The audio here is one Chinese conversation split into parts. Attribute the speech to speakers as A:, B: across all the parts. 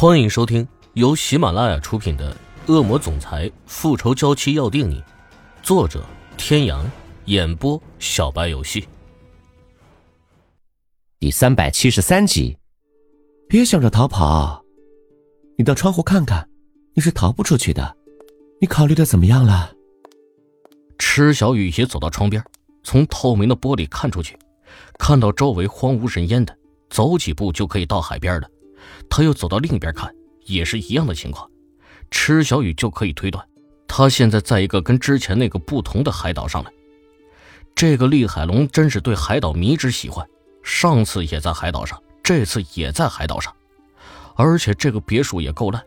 A: 欢迎收听由喜马拉雅出品的《恶魔总裁复仇娇妻要定你》，作者：天阳，演播：小白游戏。
B: 第三百七十三集，
C: 别想着逃跑，你到窗户看看，你是逃不出去的。你考虑的怎么样了？
A: 池小雨也走到窗边，从透明的玻璃看出去，看到周围荒无人烟的，走几步就可以到海边了。他又走到另一边看，也是一样的情况。池小雨就可以推断，他现在在一个跟之前那个不同的海岛上了。这个厉海龙真是对海岛迷之喜欢，上次也在海岛上，这次也在海岛上，而且这个别墅也够烂。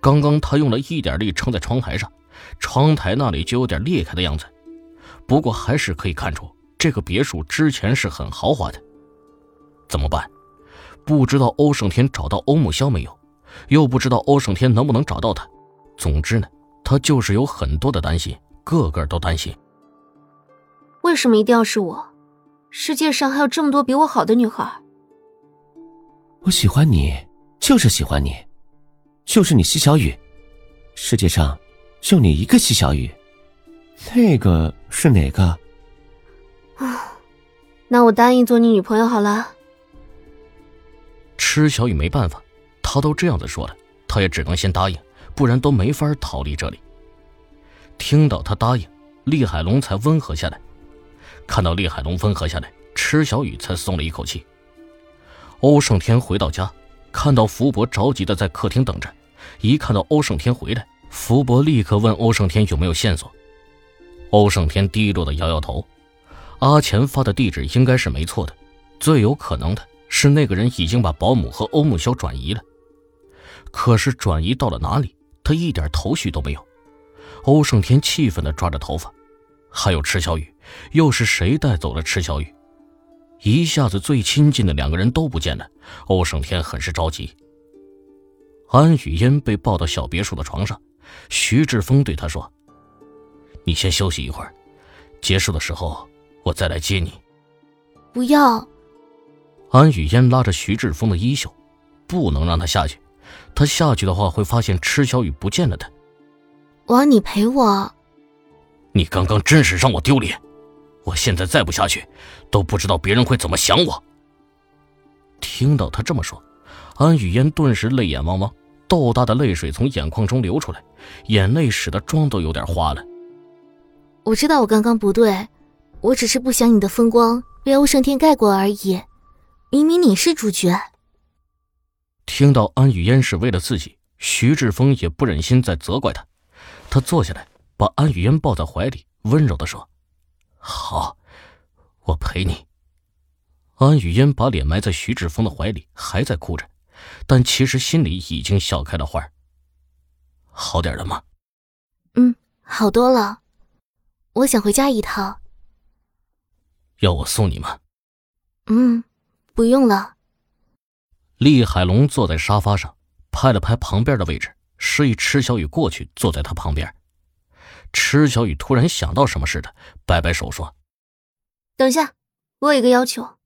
A: 刚刚他用了一点力撑在窗台上，窗台那里就有点裂开的样子。不过还是可以看出，这个别墅之前是很豪华的。怎么办？不知道欧胜天找到欧木萧没有，又不知道欧胜天能不能找到他。总之呢，他就是有很多的担心，个个都担心。
D: 为什么一定要是我？世界上还有这么多比我好的女孩。
C: 我喜欢你，就是喜欢你，就是你，西小雨。世界上就你一个西小雨，那个是哪个？
D: 啊，那我答应做你女朋友好了。
A: 池小雨没办法，他都这样子说了，他也只能先答应，不然都没法逃离这里。听到他答应，厉海龙才温和下来。看到厉海龙温和下来，池小雨才松了一口气。欧胜天回到家，看到福伯着急的在客厅等着，一看到欧胜天回来，福伯立刻问欧胜天有没有线索。欧胜天低落的摇摇头，阿钱发的地址应该是没错的，最有可能的。是那个人已经把保姆和欧木萧转移了，可是转移到了哪里，他一点头绪都没有。欧胜天气愤地抓着头发，还有池小雨，又是谁带走了池小雨？一下子最亲近的两个人都不见了，欧胜天很是着急。安雨嫣被抱到小别墅的床上，徐志峰对他说：“你先休息一会儿，结束的时候我再来接你。”
D: 不要。
A: 安雨嫣拉着徐志峰的衣袖，不能让他下去。他下去的话，会发现池小雨不见了。的，
D: 我要你陪我。
A: 你刚刚真是让我丢脸。我现在再不下去，都不知道别人会怎么想我。听到他这么说，安雨嫣顿时泪眼汪汪，豆大的泪水从眼眶中流出来，眼泪使得妆都有点花了。
D: 我知道我刚刚不对，我只是不想你的风光被欧胜天盖过而已。明明你是主角。
A: 听到安雨嫣是为了自己，徐志峰也不忍心再责怪她。他坐下来，把安雨嫣抱在怀里，温柔的说：“好，我陪你。”安雨嫣把脸埋在徐志峰的怀里，还在哭着，但其实心里已经笑开了花。好点了吗？
D: 嗯，好多了。我想回家一趟。
A: 要我送你吗？
D: 嗯。不用了。
A: 厉海龙坐在沙发上，拍了拍旁边的位置，示意池小雨过去坐在他旁边。池小雨突然想到什么似的，摆摆手说：“
D: 等一下，我有一个要求。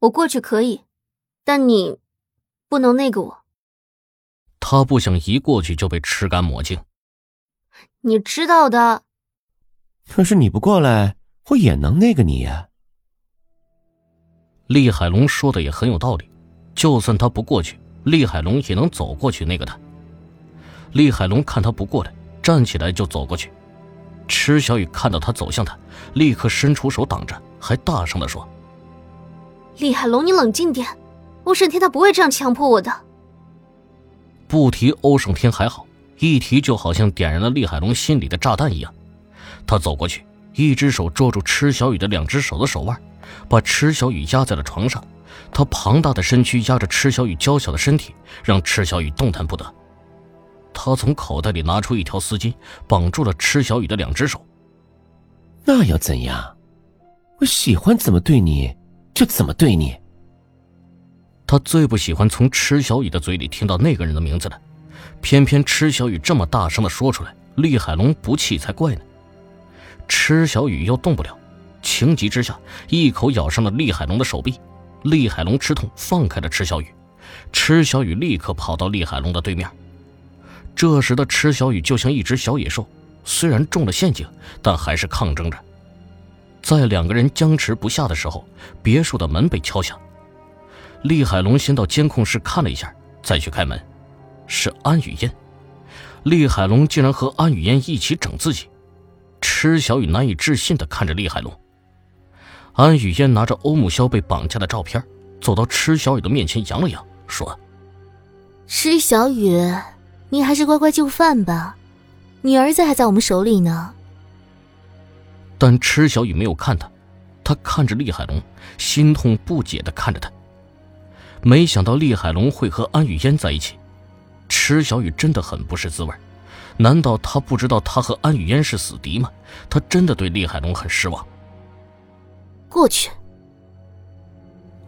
D: 我过去可以，但你不能那个我。”
A: 他不想一过去就被吃干抹净。
D: 你知道的。
C: 可是你不过来，我也能那个你呀。
A: 厉海龙说的也很有道理，就算他不过去，厉海龙也能走过去那个他。厉海龙看他不过来，站起来就走过去。池小雨看到他走向他，立刻伸出手挡着，还大声的说：“
D: 厉海龙，你冷静点，欧胜天他不会这样强迫我的。”
A: 不提欧胜天还好，一提就好像点燃了厉海龙心里的炸弹一样。他走过去，一只手捉住池小雨的两只手的手腕。把池小雨压在了床上，他庞大的身躯压着池小雨娇小的身体，让池小雨动弹不得。他从口袋里拿出一条丝巾，绑住了池小雨的两只手。
C: 那又怎样？我喜欢怎么对你，就怎么对你。
A: 他最不喜欢从池小雨的嘴里听到那个人的名字了，偏偏池小雨这么大声的说出来，厉海龙不气才怪呢。池小雨又动不了。情急之下，一口咬上了厉海龙的手臂，厉海龙吃痛，放开了池小雨，池小雨立刻跑到厉海龙的对面。这时的池小雨就像一只小野兽，虽然中了陷阱，但还是抗争着。在两个人僵持不下的时候，别墅的门被敲响。厉海龙先到监控室看了一下，再去开门，是安雨嫣。厉海龙竟然和安雨嫣一起整自己，池小雨难以置信地看着厉海龙。安雨嫣拿着欧木萧被绑架的照片，走到池小雨的面前，扬了扬，说：“
D: 池小雨，你还是乖乖就范吧，你儿子还在我们手里呢。”
A: 但池小雨没有看他，他看着厉海龙，心痛不解的看着他。没想到厉海龙会和安雨嫣在一起，池小雨真的很不是滋味。难道他不知道他和安雨嫣是死敌吗？他真的对厉海龙很失望。
D: 过去。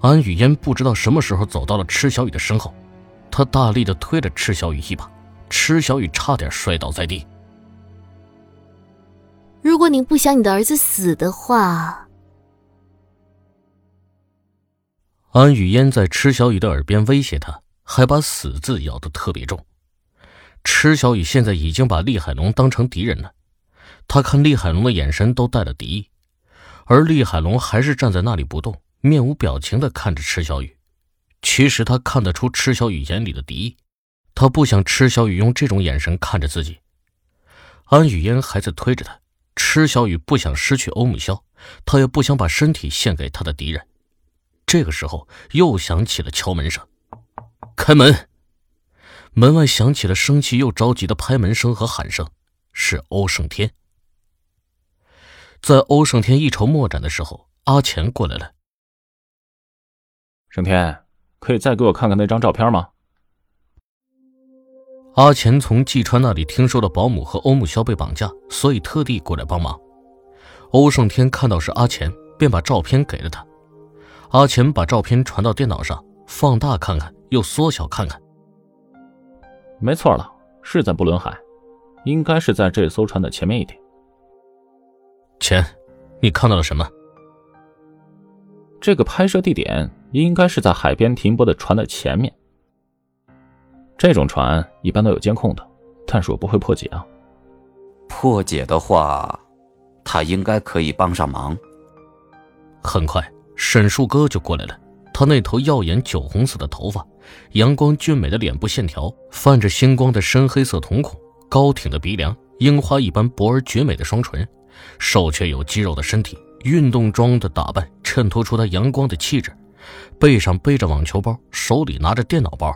A: 安雨嫣不知道什么时候走到了池小雨的身后，她大力的推了池小雨一把，池小雨差点摔倒在地。
D: 如果你不想你的儿子死的话，
A: 安雨嫣在池小雨的耳边威胁他，还把“死”字咬得特别重。池小雨现在已经把厉海龙当成敌人了，他看厉海龙的眼神都带了敌意，而厉海龙还是站在那里不动，面无表情的看着池小雨。其实他看得出池小雨眼里的敌意，他不想池小雨用这种眼神看着自己。安雨嫣还在推着他。池小雨不想失去欧木萧，他也不想把身体献给他的敌人。这个时候，又响起了敲门声。开门！门外响起了生气又着急的拍门声和喊声，是欧胜天。在欧胜天一筹莫展的时候，阿钱过来了。
E: 胜天，可以再给我看看那张照片吗？
A: 阿钱从季川那里听说了保姆和欧木萧被绑架，所以特地过来帮忙。欧胜天看到是阿钱，便把照片给了他。阿钱把照片传到电脑上，放大看看，又缩小看看。
E: 没错了，是在布伦海，应该是在这艘船的前面一点。
A: 钱，你看到了什么？
E: 这个拍摄地点应该是在海边停泊的船的前面。这种船一般都有监控的，但是我不会破解啊。
F: 破解的话，他应该可以帮上忙。
A: 很快，沈树哥就过来了。他那头耀眼酒红色的头发，阳光俊美的脸部线条，泛着星光的深黑色瞳孔，高挺的鼻梁，樱花一般薄而绝美的双唇，瘦却有肌肉的身体，运动装的打扮衬托出他阳光的气质。背上背着网球包，手里拿着电脑包。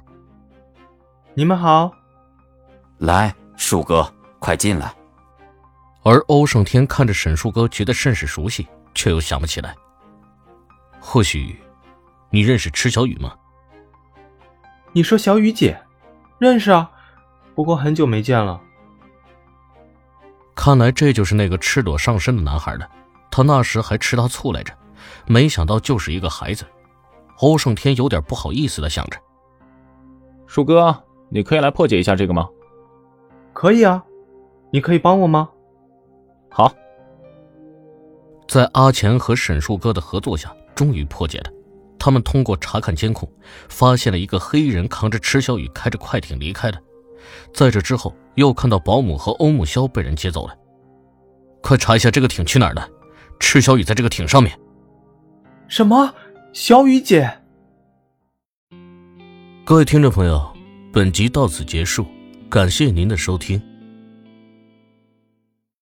G: 你们好，
F: 来，树哥，快进来。
A: 而欧胜天看着沈树哥，觉得甚是熟悉，却又想不起来。或许，你认识池小雨吗？
G: 你说小雨姐，认识啊，不过很久没见了。
A: 看来这就是那个赤裸上身的男孩了。他那时还吃他醋来着，没想到就是一个孩子。欧胜天有点不好意思的想着，
E: 树哥。你可以来破解一下这个吗？
G: 可以啊，你可以帮我吗？
E: 好，
A: 在阿钱和沈树哥的合作下，终于破解了。他们通过查看监控，发现了一个黑衣人扛着池小雨开着快艇离开了。在这之后，又看到保姆和欧木萧被人接走了。快查一下这个艇去哪儿了？赤小雨在这个艇上面。
G: 什么？小雨姐？
A: 各位听众朋友。本集到此结束，感谢您的收听。